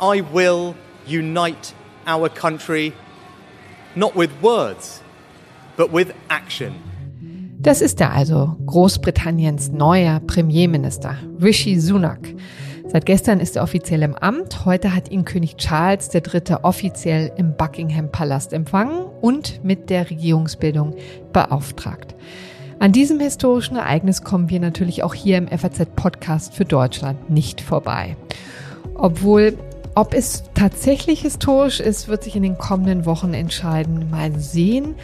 I will unite our country not with words, but with action. Das ist er also, Großbritanniens neuer Premierminister, Rishi Sunak. Seit gestern ist er offiziell im Amt. Heute hat ihn König Charles III. offiziell im Buckingham Palast empfangen und mit der Regierungsbildung beauftragt. An diesem historischen Ereignis kommen wir natürlich auch hier im FAZ-Podcast für Deutschland nicht vorbei. Obwohl, ob es tatsächlich historisch ist, wird sich in den kommenden Wochen entscheiden. Mal sehen,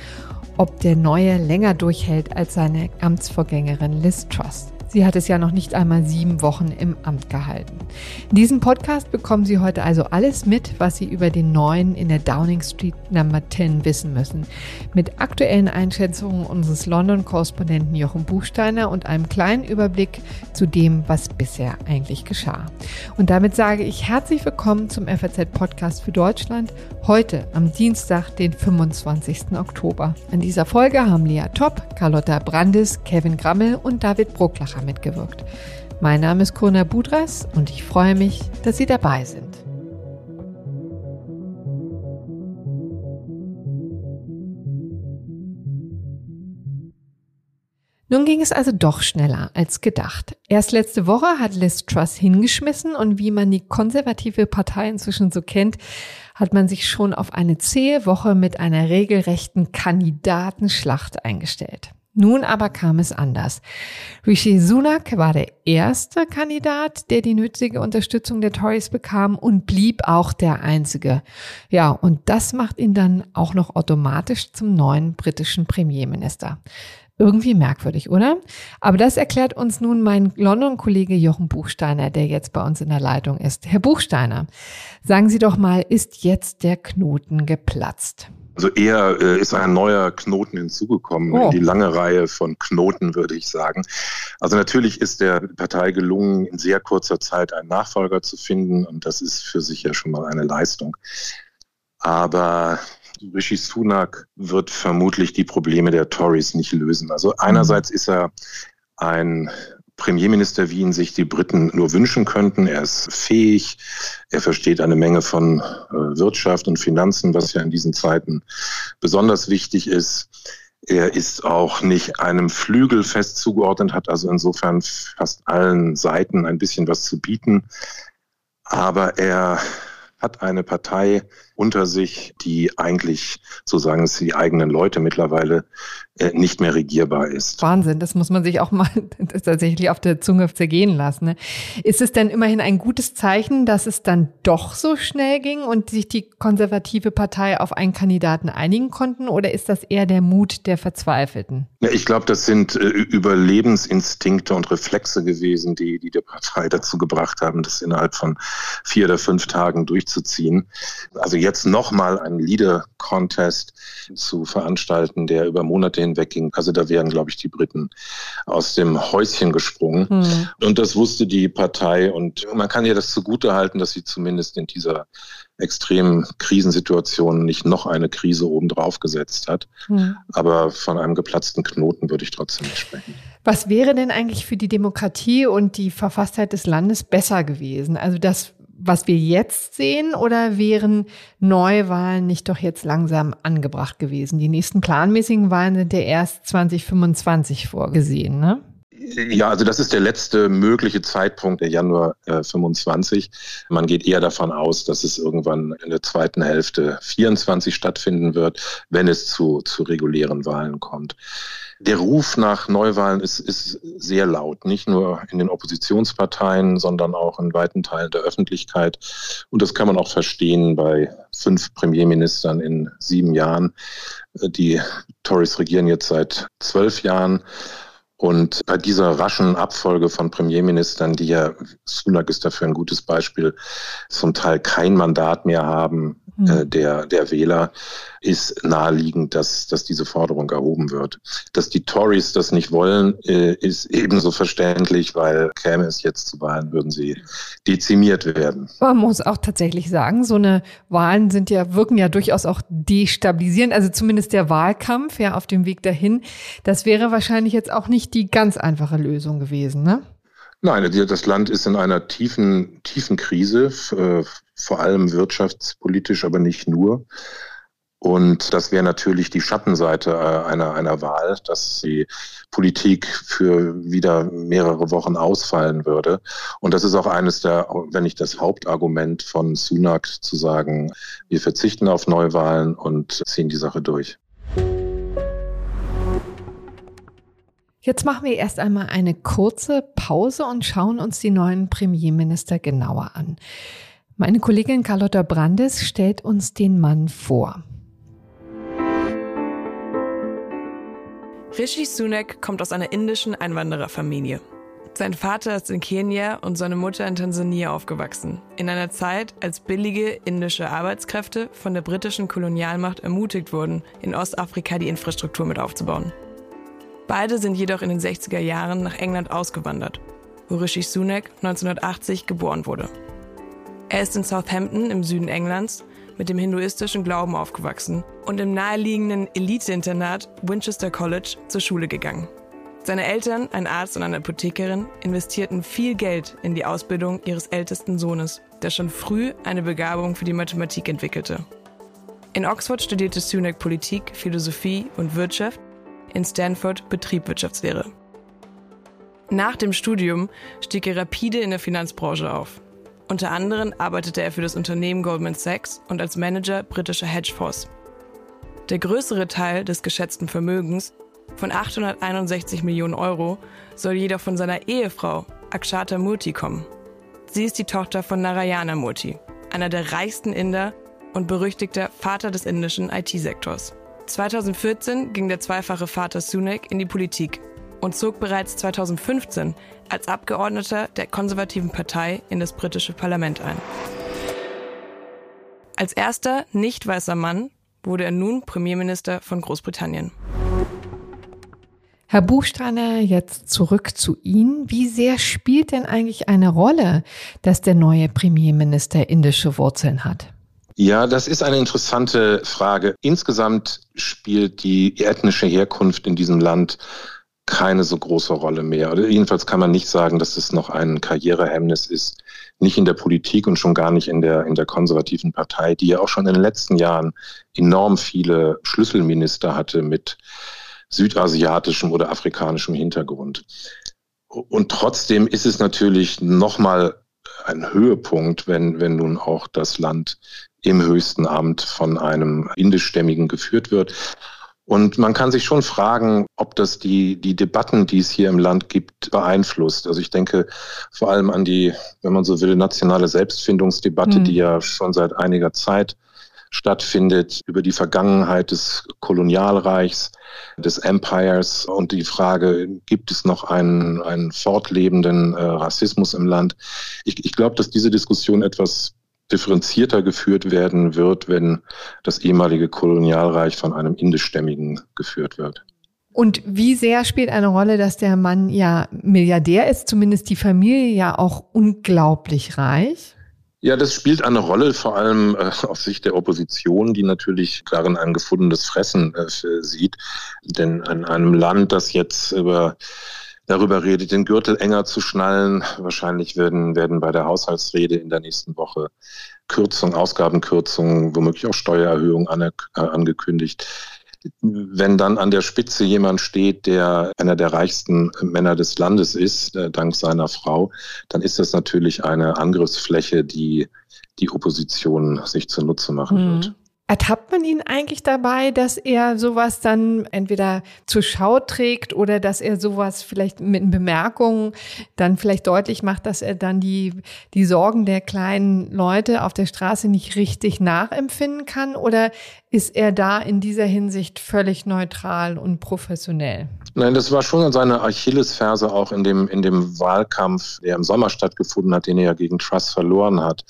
ob der Neue länger durchhält als seine Amtsvorgängerin Liz Truss. Sie hat es ja noch nicht einmal sieben Wochen im Amt gehalten. In diesem Podcast bekommen Sie heute also alles mit, was Sie über den neuen in der Downing Street Number 10 wissen müssen. Mit aktuellen Einschätzungen unseres London-Korrespondenten Jochen Buchsteiner und einem kleinen Überblick zu dem, was bisher eigentlich geschah. Und damit sage ich herzlich willkommen zum FAZ-Podcast für Deutschland. Heute am Dienstag, den 25. Oktober. In dieser Folge haben Lea Topp, Carlotta Brandis, Kevin Grammel und David Brucklacher mitgewirkt. Mein Name ist Kona Budras und ich freue mich, dass Sie dabei sind. Nun ging es also doch schneller als gedacht. Erst letzte Woche hat Liz Truss hingeschmissen und wie man die konservative Partei inzwischen so kennt, hat man sich schon auf eine zähe Woche mit einer regelrechten Kandidatenschlacht eingestellt. Nun aber kam es anders. Rishi Sunak war der erste Kandidat, der die nötige Unterstützung der Tories bekam und blieb auch der einzige. Ja, und das macht ihn dann auch noch automatisch zum neuen britischen Premierminister. Irgendwie merkwürdig, oder? Aber das erklärt uns nun mein London-Kollege Jochen Buchsteiner, der jetzt bei uns in der Leitung ist. Herr Buchsteiner, sagen Sie doch mal, ist jetzt der Knoten geplatzt? Also eher äh, ist ein neuer Knoten hinzugekommen oh. in die lange Reihe von Knoten, würde ich sagen. Also natürlich ist der Partei gelungen, in sehr kurzer Zeit einen Nachfolger zu finden und das ist für sich ja schon mal eine Leistung. Aber Rishi Sunak wird vermutlich die Probleme der Tories nicht lösen. Also einerseits ist er ein Premierminister, wie ihn sich die Briten nur wünschen könnten. Er ist fähig, er versteht eine Menge von äh, Wirtschaft und Finanzen, was ja in diesen Zeiten besonders wichtig ist. Er ist auch nicht einem Flügel fest zugeordnet, hat also insofern fast allen Seiten ein bisschen was zu bieten. Aber er hat eine Partei unter sich, die eigentlich, so sagen es die eigenen Leute mittlerweile, äh, nicht mehr regierbar ist. Wahnsinn, das muss man sich auch mal tatsächlich auf der Zunge zergehen lassen. Ne? Ist es denn immerhin ein gutes Zeichen, dass es dann doch so schnell ging und sich die konservative Partei auf einen Kandidaten einigen konnten? Oder ist das eher der Mut der Verzweifelten? Ja, ich glaube, das sind äh, Überlebensinstinkte und Reflexe gewesen, die, die der Partei dazu gebracht haben, das innerhalb von vier oder fünf Tagen durchzuziehen. Also jetzt nochmal einen Leader-Contest zu veranstalten, der über Monate hinweg ging. Also da wären, glaube ich, die Briten aus dem Häuschen gesprungen. Mhm. Und das wusste die Partei. Und man kann ihr das zugute halten, dass sie zumindest in dieser extremen Krisensituation nicht noch eine Krise obendrauf gesetzt hat. Mhm. Aber von einem geplatzten Knoten würde ich trotzdem nicht sprechen. Was wäre denn eigentlich für die Demokratie und die Verfasstheit des Landes besser gewesen? Also das was wir jetzt sehen oder wären Neuwahlen nicht doch jetzt langsam angebracht gewesen? Die nächsten planmäßigen Wahlen sind ja erst 2025 vorgesehen, ne? Ja, also das ist der letzte mögliche Zeitpunkt, der Januar äh, 25. Man geht eher davon aus, dass es irgendwann in der zweiten Hälfte 24 stattfinden wird, wenn es zu, zu regulären Wahlen kommt. Der Ruf nach Neuwahlen ist, ist sehr laut, nicht nur in den Oppositionsparteien, sondern auch in weiten Teilen der Öffentlichkeit. Und das kann man auch verstehen bei fünf Premierministern in sieben Jahren. Die Tories regieren jetzt seit zwölf Jahren. Und bei dieser raschen Abfolge von Premierministern, die ja, Sunak ist dafür ein gutes Beispiel, zum Teil kein Mandat mehr haben, äh, mhm. der, der Wähler, ist naheliegend, dass, dass diese Forderung erhoben wird. Dass die Tories das nicht wollen, äh, ist ebenso verständlich, weil käme es jetzt zu Wahlen, würden sie dezimiert werden. Man muss auch tatsächlich sagen, so eine Wahlen sind ja, wirken ja durchaus auch destabilisierend. Also zumindest der Wahlkampf ja auf dem Weg dahin. Das wäre wahrscheinlich jetzt auch nicht die ganz einfache Lösung gewesen, ne? Nein, das Land ist in einer tiefen, tiefen Krise, äh, vor allem wirtschaftspolitisch, aber nicht nur. Und das wäre natürlich die Schattenseite äh, einer, einer Wahl, dass die Politik für wieder mehrere Wochen ausfallen würde. Und das ist auch eines der, wenn nicht das Hauptargument von Sunak zu sagen, wir verzichten auf Neuwahlen und ziehen die Sache durch. Jetzt machen wir erst einmal eine kurze Pause und schauen uns die neuen Premierminister genauer an. Meine Kollegin Carlotta Brandes stellt uns den Mann vor. Rishi Sunak kommt aus einer indischen Einwandererfamilie. Sein Vater ist in Kenia und seine Mutter in Tansania aufgewachsen. In einer Zeit, als billige indische Arbeitskräfte von der britischen Kolonialmacht ermutigt wurden, in Ostafrika die Infrastruktur mit aufzubauen. Beide sind jedoch in den 60er Jahren nach England ausgewandert, wo Rishi Sunak 1980 geboren wurde. Er ist in Southampton im Süden Englands mit dem hinduistischen Glauben aufgewachsen und im naheliegenden Elite-Internat Winchester College zur Schule gegangen. Seine Eltern, ein Arzt und eine Apothekerin, investierten viel Geld in die Ausbildung ihres ältesten Sohnes, der schon früh eine Begabung für die Mathematik entwickelte. In Oxford studierte Sunak Politik, Philosophie und Wirtschaft, in Stanford Betriebswirtschaftslehre. Nach dem Studium stieg er rapide in der Finanzbranche auf. Unter anderem arbeitete er für das Unternehmen Goldman Sachs und als Manager britischer Hedgefonds. Der größere Teil des geschätzten Vermögens von 861 Millionen Euro soll jedoch von seiner Ehefrau Akshata Murthy kommen. Sie ist die Tochter von Narayana Murthy, einer der reichsten Inder und berüchtigter Vater des indischen IT-Sektors. 2014 ging der zweifache Vater Sunak in die Politik und zog bereits 2015 als Abgeordneter der konservativen Partei in das britische Parlament ein. Als erster nicht weißer Mann wurde er nun Premierminister von Großbritannien. Herr Buchsteiner, jetzt zurück zu Ihnen. Wie sehr spielt denn eigentlich eine Rolle, dass der neue Premierminister indische Wurzeln hat? Ja, das ist eine interessante Frage. Insgesamt spielt die ethnische Herkunft in diesem Land keine so große Rolle mehr. Oder jedenfalls kann man nicht sagen, dass es noch ein Karrierehemmnis ist. Nicht in der Politik und schon gar nicht in der, in der konservativen Partei, die ja auch schon in den letzten Jahren enorm viele Schlüsselminister hatte mit südasiatischem oder afrikanischem Hintergrund. Und trotzdem ist es natürlich nochmal ein Höhepunkt, wenn, wenn nun auch das Land im höchsten Amt von einem indischstämmigen geführt wird. Und man kann sich schon fragen, ob das die, die Debatten, die es hier im Land gibt, beeinflusst. Also ich denke vor allem an die, wenn man so will, nationale Selbstfindungsdebatte, mhm. die ja schon seit einiger Zeit stattfindet über die Vergangenheit des Kolonialreichs, des Empires und die Frage, gibt es noch einen, einen fortlebenden äh, Rassismus im Land? Ich, ich glaube, dass diese Diskussion etwas differenzierter geführt werden wird, wenn das ehemalige Kolonialreich von einem indischstämmigen geführt wird. Und wie sehr spielt eine Rolle, dass der Mann ja Milliardär ist, zumindest die Familie ja auch unglaublich reich? Ja, das spielt eine Rolle, vor allem äh, aus Sicht der Opposition, die natürlich darin ein gefundenes Fressen äh, sieht. Denn in einem Land, das jetzt über darüber redet, den Gürtel enger zu schnallen. Wahrscheinlich werden, werden bei der Haushaltsrede in der nächsten Woche Kürzungen, Ausgabenkürzungen, womöglich auch Steuererhöhungen an, äh, angekündigt. Wenn dann an der Spitze jemand steht, der einer der reichsten Männer des Landes ist, äh, dank seiner Frau, dann ist das natürlich eine Angriffsfläche, die die Opposition sich zunutze machen mhm. wird. Ertappt man ihn eigentlich dabei, dass er sowas dann entweder zur Schau trägt oder dass er sowas vielleicht mit Bemerkungen dann vielleicht deutlich macht, dass er dann die, die Sorgen der kleinen Leute auf der Straße nicht richtig nachempfinden kann? Oder ist er da in dieser Hinsicht völlig neutral und professionell? Nein, das war schon seine Achillesferse auch in dem, in dem Wahlkampf, der im Sommer stattgefunden hat, den er ja gegen Truss verloren hat.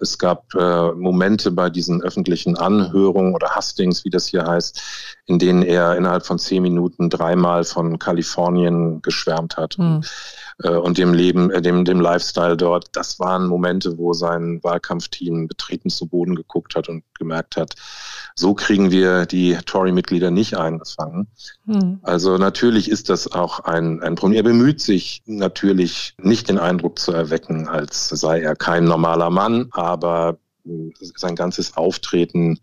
Es gab äh, Momente bei diesen öffentlichen Anhörungen oder Hustings, wie das hier heißt, in denen er innerhalb von zehn Minuten dreimal von Kalifornien geschwärmt hat. Mhm. Äh, und dem Leben, äh, dem, dem Lifestyle dort. Das waren Momente, wo sein Wahlkampfteam betreten zu Boden geguckt hat und gemerkt hat, so kriegen wir die Tory-Mitglieder nicht eingefangen. Mhm. Also natürlich ist das auch ein, ein Problem. Er bemüht sich natürlich nicht den Eindruck zu erwecken, als sei er kein normaler Mann, aber sein ganzes Auftreten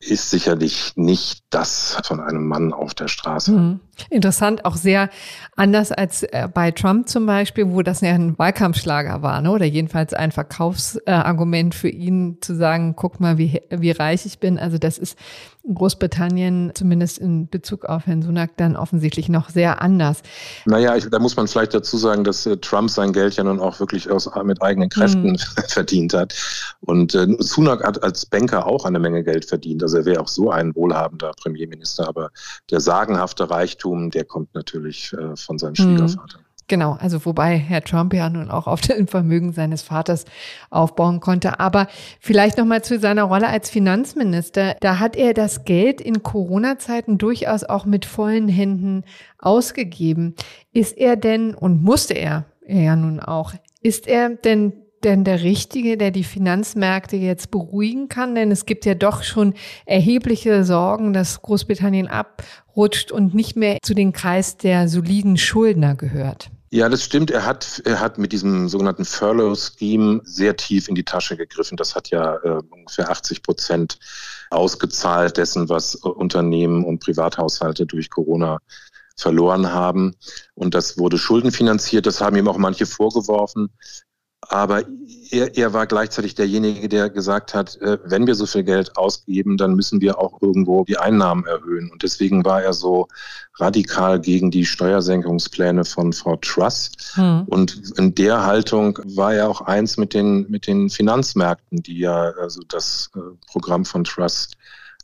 ist sicherlich nicht das von einem Mann auf der Straße. Mhm. Interessant, auch sehr anders als äh, bei Trump zum Beispiel, wo das ja ein Wahlkampfschlager war, ne? oder jedenfalls ein Verkaufsargument für ihn zu sagen, guck mal, wie, wie reich ich bin. Also das ist Großbritannien, zumindest in Bezug auf Herrn Sunak, dann offensichtlich noch sehr anders. Naja, ich, da muss man vielleicht dazu sagen, dass äh, Trump sein Geld ja nun auch wirklich aus, mit eigenen Kräften mhm. verdient hat. Und äh, Sunak hat als Banker auch eine Menge Geld verdient. Also er wäre auch so ein wohlhabender Premierminister, aber der sagenhafte Reichtum der kommt natürlich äh, von seinem hm. Genau, also wobei Herr Trump ja nun auch auf dem Vermögen seines Vaters aufbauen konnte. Aber vielleicht nochmal zu seiner Rolle als Finanzminister. Da hat er das Geld in Corona-Zeiten durchaus auch mit vollen Händen ausgegeben. Ist er denn, und musste er, er ja nun auch, ist er denn denn der Richtige, der die Finanzmärkte jetzt beruhigen kann? Denn es gibt ja doch schon erhebliche Sorgen, dass Großbritannien abrutscht und nicht mehr zu den Kreis der soliden Schuldner gehört. Ja, das stimmt. Er hat, er hat mit diesem sogenannten Furlough-Scheme sehr tief in die Tasche gegriffen. Das hat ja äh, ungefähr 80 Prozent ausgezahlt dessen, was Unternehmen und Privathaushalte durch Corona verloren haben. Und das wurde schuldenfinanziert. Das haben ihm auch manche vorgeworfen. Aber er, er war gleichzeitig derjenige, der gesagt hat, äh, wenn wir so viel Geld ausgeben, dann müssen wir auch irgendwo die Einnahmen erhöhen. Und deswegen war er so radikal gegen die Steuersenkungspläne von Frau Truss. Hm. Und in der Haltung war er auch eins mit den, mit den Finanzmärkten, die ja also das äh, Programm von Truss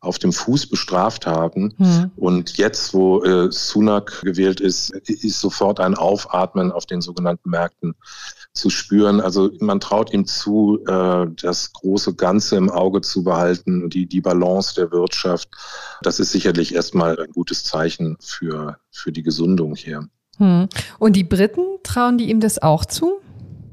auf dem Fuß bestraft haben. Mhm. Und jetzt, wo äh, Sunak gewählt ist, ist sofort ein Aufatmen auf den sogenannten Märkten zu spüren. Also man traut ihm zu, äh, das große Ganze im Auge zu behalten, die, die Balance der Wirtschaft. Das ist sicherlich erstmal ein gutes Zeichen für, für die Gesundung hier. Hm. Und die Briten trauen die ihm das auch zu?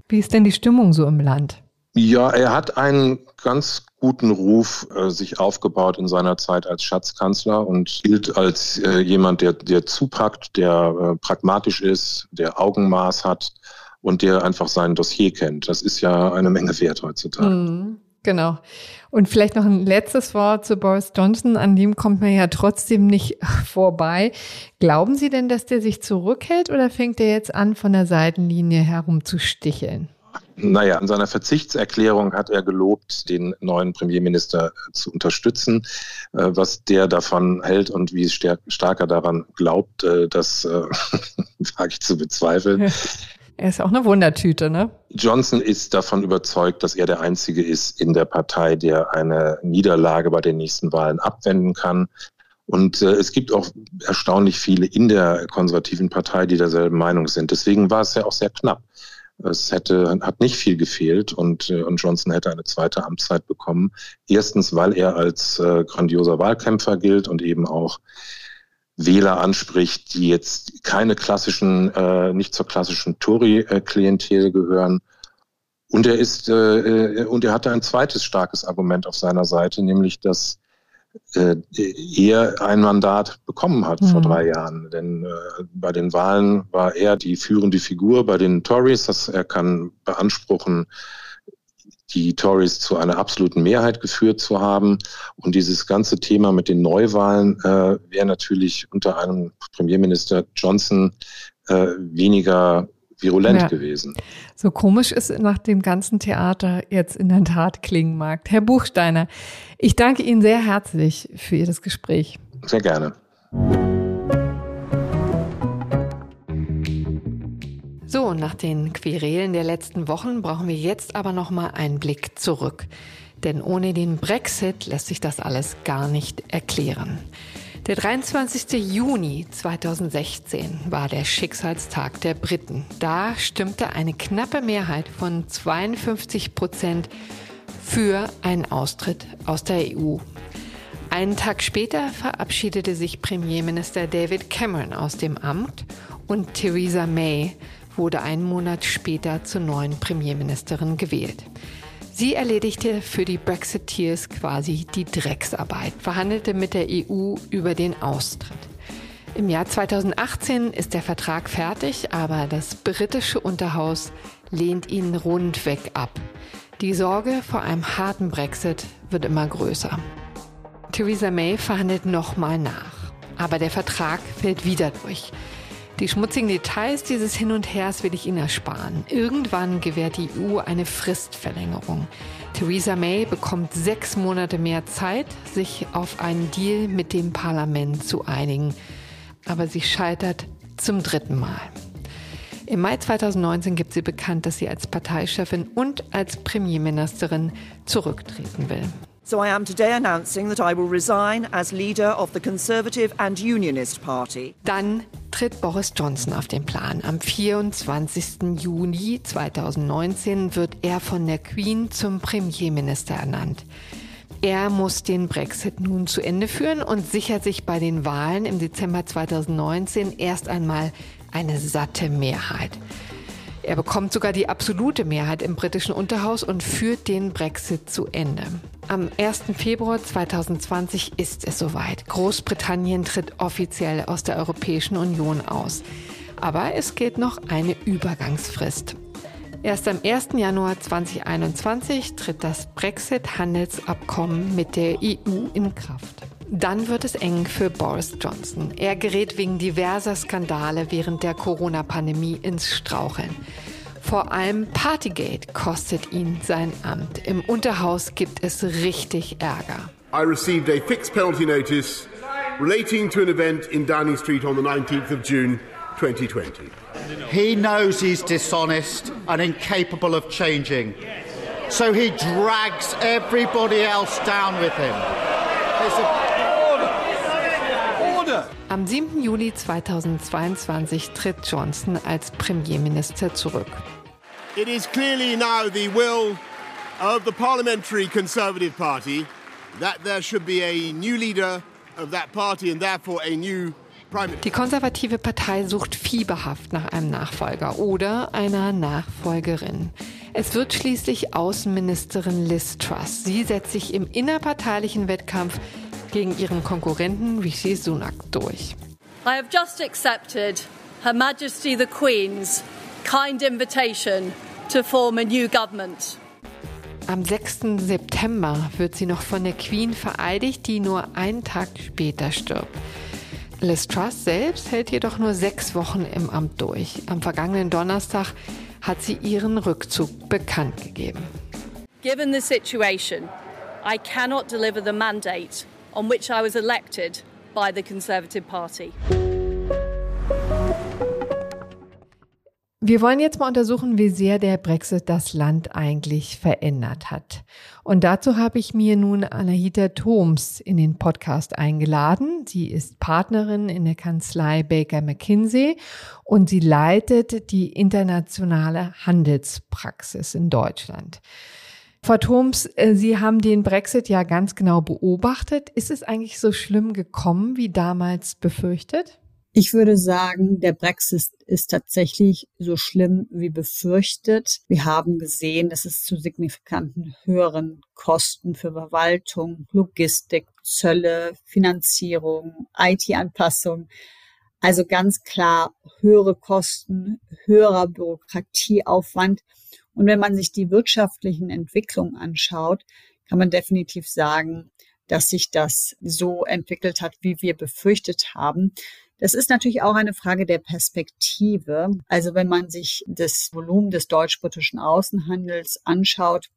Wie ist denn die Stimmung so im Land? Ja, er hat einen ganz guten Ruf äh, sich aufgebaut in seiner Zeit als Schatzkanzler und gilt als äh, jemand, der, der zupackt, der äh, pragmatisch ist, der Augenmaß hat und der einfach sein Dossier kennt. Das ist ja eine Menge wert heutzutage. Mhm, genau. Und vielleicht noch ein letztes Wort zu Boris Johnson, an dem kommt man ja trotzdem nicht vorbei. Glauben Sie denn, dass der sich zurückhält oder fängt er jetzt an, von der Seitenlinie herum zu sticheln? Naja, in seiner Verzichtserklärung hat er gelobt, den neuen Premierminister zu unterstützen. Äh, was der davon hält und wie stark er daran glaubt, äh, das äh, wage ich zu bezweifeln. Er ist auch eine Wundertüte, ne? Johnson ist davon überzeugt, dass er der Einzige ist in der Partei, der eine Niederlage bei den nächsten Wahlen abwenden kann. Und äh, es gibt auch erstaunlich viele in der konservativen Partei, die derselben Meinung sind. Deswegen war es ja auch sehr knapp. Es hätte, hat nicht viel gefehlt und, äh, und Johnson hätte eine zweite Amtszeit bekommen. Erstens, weil er als äh, grandioser Wahlkämpfer gilt und eben auch Wähler anspricht, die jetzt keine klassischen, äh, nicht zur klassischen Tory-Klientel gehören. Und er ist, äh, äh, und er hatte ein zweites starkes Argument auf seiner Seite, nämlich, dass äh, er ein Mandat bekommen hat mhm. vor drei Jahren. Denn äh, bei den Wahlen war er die führende Figur bei den Tories. dass er kann beanspruchen, die Tories zu einer absoluten Mehrheit geführt zu haben. Und dieses ganze Thema mit den Neuwahlen äh, wäre natürlich unter einem Premierminister Johnson äh, weniger virulent ja. gewesen. So komisch es nach dem ganzen Theater jetzt in der Tat klingen mag. Herr Buchsteiner, ich danke Ihnen sehr herzlich für Ihr Gespräch. Sehr gerne. So, nach den Querelen der letzten Wochen brauchen wir jetzt aber noch mal einen Blick zurück. Denn ohne den Brexit lässt sich das alles gar nicht erklären. Der 23. Juni 2016 war der Schicksalstag der Briten. Da stimmte eine knappe Mehrheit von 52 Prozent für einen Austritt aus der EU. Einen Tag später verabschiedete sich Premierminister David Cameron aus dem Amt und Theresa May wurde einen Monat später zur neuen Premierministerin gewählt. Sie erledigte für die Brexiteers quasi die Drecksarbeit, verhandelte mit der EU über den Austritt. Im Jahr 2018 ist der Vertrag fertig, aber das britische Unterhaus lehnt ihn rundweg ab. Die Sorge vor einem harten Brexit wird immer größer. Theresa May verhandelt nochmal nach, aber der Vertrag fällt wieder durch. Die schmutzigen Details dieses Hin und Hers will ich Ihnen ersparen. Irgendwann gewährt die EU eine Fristverlängerung. Theresa May bekommt sechs Monate mehr Zeit, sich auf einen Deal mit dem Parlament zu einigen. Aber sie scheitert zum dritten Mal. Im Mai 2019 gibt sie bekannt, dass sie als Parteichefin und als Premierministerin zurücktreten will. So I am today announcing that I will resign as leader of the Conservative and Unionist Party. Dann tritt Boris Johnson auf den Plan. Am 24. Juni 2019 wird er von der Queen zum Premierminister ernannt. Er muss den Brexit nun zu Ende führen und sichert sich bei den Wahlen im Dezember 2019 erst einmal eine satte Mehrheit. Er bekommt sogar die absolute Mehrheit im britischen Unterhaus und führt den Brexit zu Ende. Am 1. Februar 2020 ist es soweit. Großbritannien tritt offiziell aus der Europäischen Union aus. Aber es gilt noch eine Übergangsfrist. Erst am 1. Januar 2021 tritt das Brexit-Handelsabkommen mit der EU in Kraft. Dann wird es eng für Boris Johnson. Er gerät wegen diverser Skandale während der Corona-Pandemie ins Straucheln. Vor allem Partygate kostet ihn sein Amt. Im Unterhaus gibt es richtig Ärger. I received a fixed penalty notice relating to an event in Downing Street on the 19th of June 2020. He knows he's dishonest and incapable of changing. So he drags everybody else down with him. Am 7. Juli 2022 tritt Johnson als Premierminister zurück. It is clearly now the will of the Parliamentary Conservative Party that there should be a new leader of that party and therefore a new die konservative Partei sucht fieberhaft nach einem Nachfolger oder einer Nachfolgerin. Es wird schließlich Außenministerin Liz Truss. Sie setzt sich im innerparteilichen Wettkampf gegen ihren Konkurrenten Rishi Sunak durch. I have just accepted Her Majesty the Queen's kind invitation to form a new government. Am 6. September wird sie noch von der Queen vereidigt, die nur einen Tag später stirbt. Liz Truss selbst hält jedoch nur sechs Wochen im Amt durch. Am vergangenen Donnerstag hat sie ihren Rückzug bekannt gegeben. Given the situation, I cannot deliver the mandate on which I was elected by the Conservative Party. Wir wollen jetzt mal untersuchen, wie sehr der Brexit das Land eigentlich verändert hat. Und dazu habe ich mir nun Anahita Thoms in den Podcast eingeladen. Sie ist Partnerin in der Kanzlei Baker McKinsey und sie leitet die internationale Handelspraxis in Deutschland. Frau Thoms, äh, Sie haben den Brexit ja ganz genau beobachtet. Ist es eigentlich so schlimm gekommen wie damals befürchtet? Ich würde sagen, der Brexit ist tatsächlich so schlimm wie befürchtet. Wir haben gesehen, dass es zu signifikanten höheren Kosten für Verwaltung, Logistik, Zölle, Finanzierung, IT-Anpassung, also ganz klar höhere Kosten, höherer Bürokratieaufwand. Und wenn man sich die wirtschaftlichen Entwicklungen anschaut, kann man definitiv sagen, dass sich das so entwickelt hat, wie wir befürchtet haben. Das ist natürlich auch eine Frage der Perspektive. Also wenn man sich das Volumen des deutsch-britischen Außenhandels anschaut,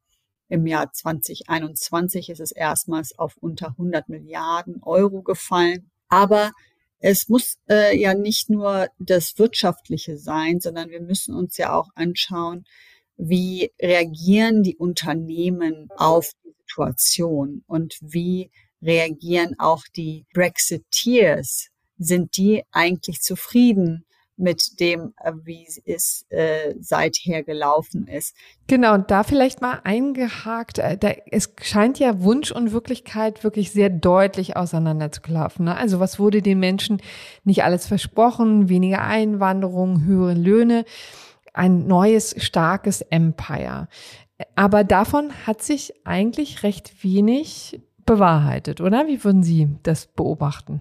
im Jahr 2021 ist es erstmals auf unter 100 Milliarden Euro gefallen. Aber es muss äh, ja nicht nur das Wirtschaftliche sein, sondern wir müssen uns ja auch anschauen, wie reagieren die Unternehmen auf die Situation und wie reagieren auch die Brexiteers sind die eigentlich zufrieden mit dem, äh, wie es äh, seither gelaufen ist. Genau, und da vielleicht mal eingehakt, äh, da, es scheint ja Wunsch und Wirklichkeit wirklich sehr deutlich auseinanderzuklaffen. Ne? Also was wurde den Menschen nicht alles versprochen? Weniger Einwanderung, höhere Löhne, ein neues, starkes Empire. Aber davon hat sich eigentlich recht wenig bewahrheitet, oder? Wie würden Sie das beobachten?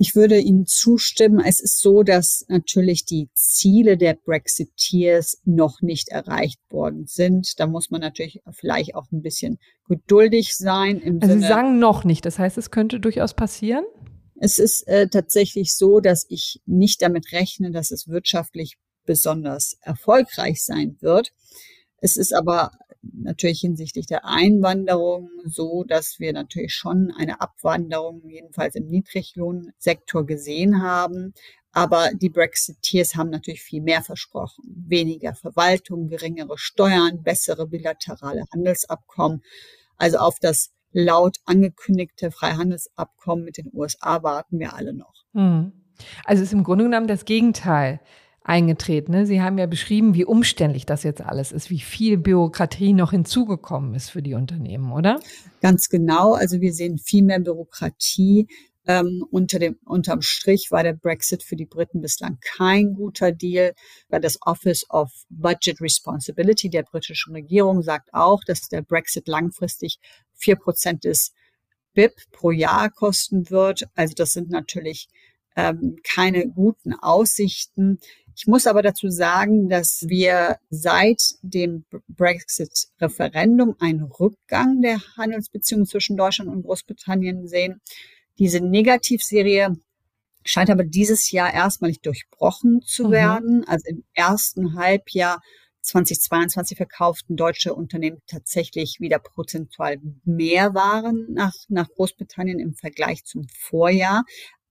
Ich würde Ihnen zustimmen. Es ist so, dass natürlich die Ziele der Brexiteers noch nicht erreicht worden sind. Da muss man natürlich vielleicht auch ein bisschen geduldig sein. Im also Sinne, Sie sagen noch nicht. Das heißt, es könnte durchaus passieren? Es ist äh, tatsächlich so, dass ich nicht damit rechne, dass es wirtschaftlich besonders erfolgreich sein wird. Es ist aber natürlich hinsichtlich der Einwanderung so, dass wir natürlich schon eine Abwanderung, jedenfalls im Niedriglohnsektor gesehen haben. Aber die Brexiteers haben natürlich viel mehr versprochen. Weniger Verwaltung, geringere Steuern, bessere bilaterale Handelsabkommen. Also auf das laut angekündigte Freihandelsabkommen mit den USA warten wir alle noch. Hm. Also ist im Grunde genommen das Gegenteil eingetreten. Ne? Sie haben ja beschrieben, wie umständlich das jetzt alles ist, wie viel Bürokratie noch hinzugekommen ist für die Unternehmen, oder? Ganz genau. Also wir sehen viel mehr Bürokratie. Ähm, unter dem, unterm Strich war der Brexit für die Briten bislang kein guter Deal. Das Office of Budget Responsibility der britischen Regierung sagt auch, dass der Brexit langfristig vier Prozent des BIP pro Jahr kosten wird. Also das sind natürlich ähm, keine guten Aussichten. Ich muss aber dazu sagen, dass wir seit dem Brexit-Referendum einen Rückgang der Handelsbeziehungen zwischen Deutschland und Großbritannien sehen. Diese Negativserie scheint aber dieses Jahr erstmalig durchbrochen zu mhm. werden. Also im ersten Halbjahr 2022 verkauften deutsche Unternehmen tatsächlich wieder prozentual mehr Waren nach, nach Großbritannien im Vergleich zum Vorjahr.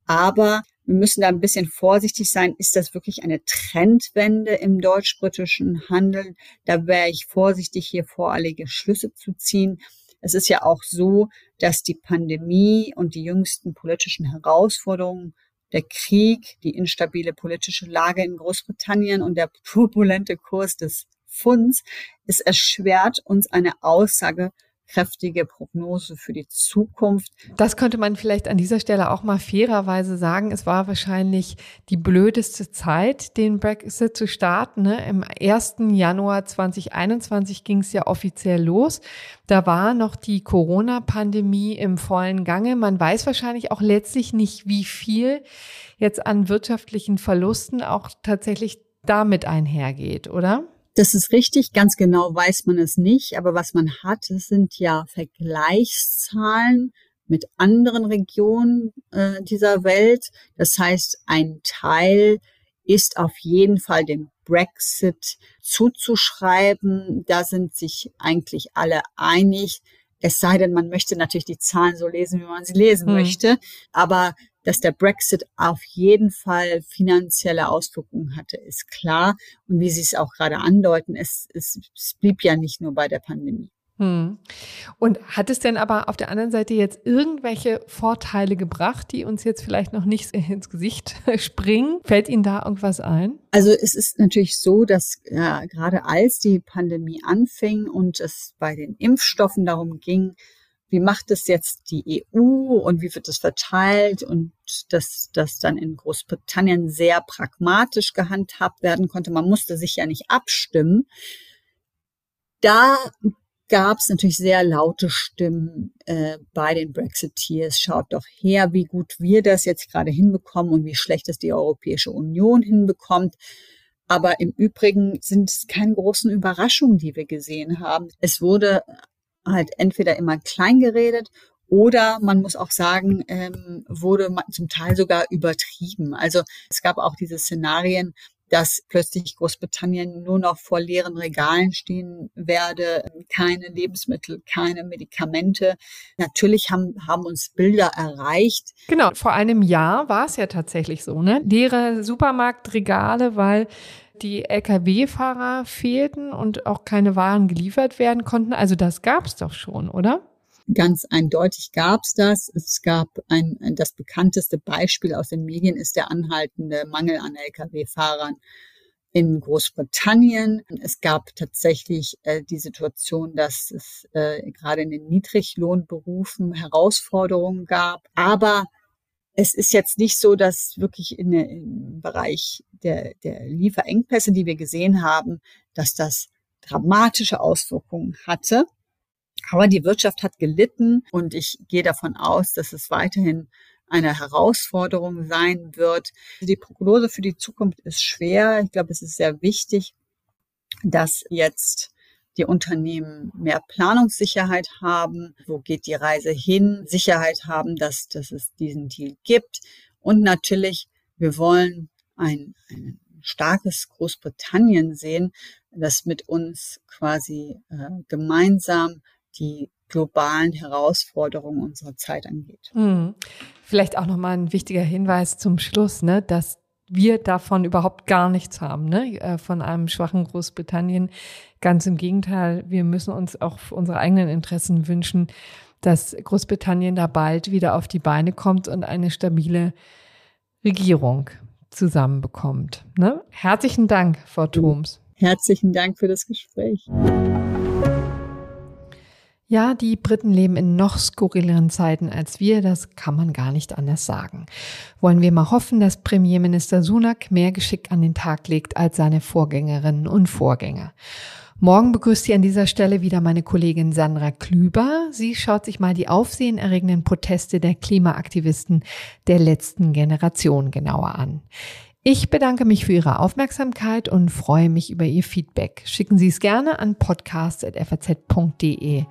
Aber wir müssen da ein bisschen vorsichtig sein. Ist das wirklich eine Trendwende im deutsch-britischen Handel? Da wäre ich vorsichtig, hier voreilige Schlüsse zu ziehen. Es ist ja auch so, dass die Pandemie und die jüngsten politischen Herausforderungen, der Krieg, die instabile politische Lage in Großbritannien und der turbulente Kurs des Funds, es erschwert uns eine Aussage kräftige Prognose für die Zukunft. Das könnte man vielleicht an dieser Stelle auch mal fairerweise sagen. Es war wahrscheinlich die blödeste Zeit, den Brexit zu starten. Ne? Im 1. Januar 2021 ging es ja offiziell los. Da war noch die Corona-Pandemie im vollen Gange. Man weiß wahrscheinlich auch letztlich nicht, wie viel jetzt an wirtschaftlichen Verlusten auch tatsächlich damit einhergeht, oder? Das ist richtig, ganz genau weiß man es nicht, aber was man hat, das sind ja Vergleichszahlen mit anderen Regionen äh, dieser Welt. Das heißt, ein Teil ist auf jeden Fall dem Brexit zuzuschreiben. Da sind sich eigentlich alle einig. Es sei denn, man möchte natürlich die Zahlen so lesen, wie man sie lesen hm. möchte. Aber dass der Brexit auf jeden Fall finanzielle Auswirkungen hatte, ist klar. Und wie Sie es auch gerade andeuten, es, es, es blieb ja nicht nur bei der Pandemie. Hm. Und hat es denn aber auf der anderen Seite jetzt irgendwelche Vorteile gebracht, die uns jetzt vielleicht noch nicht ins Gesicht springen? Fällt Ihnen da irgendwas ein? Also es ist natürlich so, dass ja, gerade als die Pandemie anfing und es bei den Impfstoffen darum ging, wie macht es jetzt die EU und wie wird es verteilt und dass das dann in Großbritannien sehr pragmatisch gehandhabt werden konnte. Man musste sich ja nicht abstimmen. Da gab es natürlich sehr laute Stimmen äh, bei den Brexiteers. Schaut doch her, wie gut wir das jetzt gerade hinbekommen und wie schlecht es die Europäische Union hinbekommt. Aber im Übrigen sind es keine großen Überraschungen, die wir gesehen haben. Es wurde halt entweder immer klein geredet oder man muss auch sagen, ähm, wurde zum Teil sogar übertrieben. Also es gab auch diese Szenarien, dass plötzlich Großbritannien nur noch vor leeren Regalen stehen werde, keine Lebensmittel, keine Medikamente. Natürlich haben, haben uns Bilder erreicht. Genau, vor einem Jahr war es ja tatsächlich so, ne? Leere Supermarktregale, weil die Lkw-Fahrer fehlten und auch keine Waren geliefert werden konnten. Also das gab es doch schon, oder? Ganz eindeutig gab es das. Es gab ein, das bekannteste Beispiel aus den Medien ist der anhaltende Mangel an Lkw-Fahrern in Großbritannien. Es gab tatsächlich äh, die Situation, dass es äh, gerade in den Niedriglohnberufen Herausforderungen gab. Aber es ist jetzt nicht so, dass wirklich in, im Bereich der, der Lieferengpässe, die wir gesehen haben, dass das dramatische Auswirkungen hatte. Aber die Wirtschaft hat gelitten und ich gehe davon aus, dass es weiterhin eine Herausforderung sein wird. Die Prognose für die Zukunft ist schwer. Ich glaube, es ist sehr wichtig, dass jetzt die Unternehmen mehr Planungssicherheit haben. Wo geht die Reise hin? Sicherheit haben, dass, dass es diesen Deal gibt. Und natürlich, wir wollen ein, ein starkes Großbritannien sehen, das mit uns quasi äh, gemeinsam die globalen Herausforderungen unserer Zeit angeht. Hm. Vielleicht auch nochmal ein wichtiger Hinweis zum Schluss, ne, dass wir davon überhaupt gar nichts haben, ne? Äh, von einem schwachen Großbritannien. Ganz im Gegenteil, wir müssen uns auch für unsere eigenen Interessen wünschen, dass Großbritannien da bald wieder auf die Beine kommt und eine stabile Regierung zusammenbekommt. Ne? Herzlichen Dank, Frau Thoms. Herzlichen Dank für das Gespräch. Ja, die Briten leben in noch skurrileren Zeiten als wir, das kann man gar nicht anders sagen. Wollen wir mal hoffen, dass Premierminister Sunak mehr Geschick an den Tag legt als seine Vorgängerinnen und Vorgänger. Morgen begrüßt sie an dieser Stelle wieder meine Kollegin Sandra Klüber. Sie schaut sich mal die aufsehenerregenden Proteste der Klimaaktivisten der letzten Generation genauer an. Ich bedanke mich für Ihre Aufmerksamkeit und freue mich über Ihr Feedback. Schicken Sie es gerne an podcast.faz.de.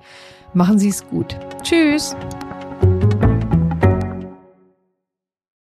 Machen Sie es gut. Tschüss.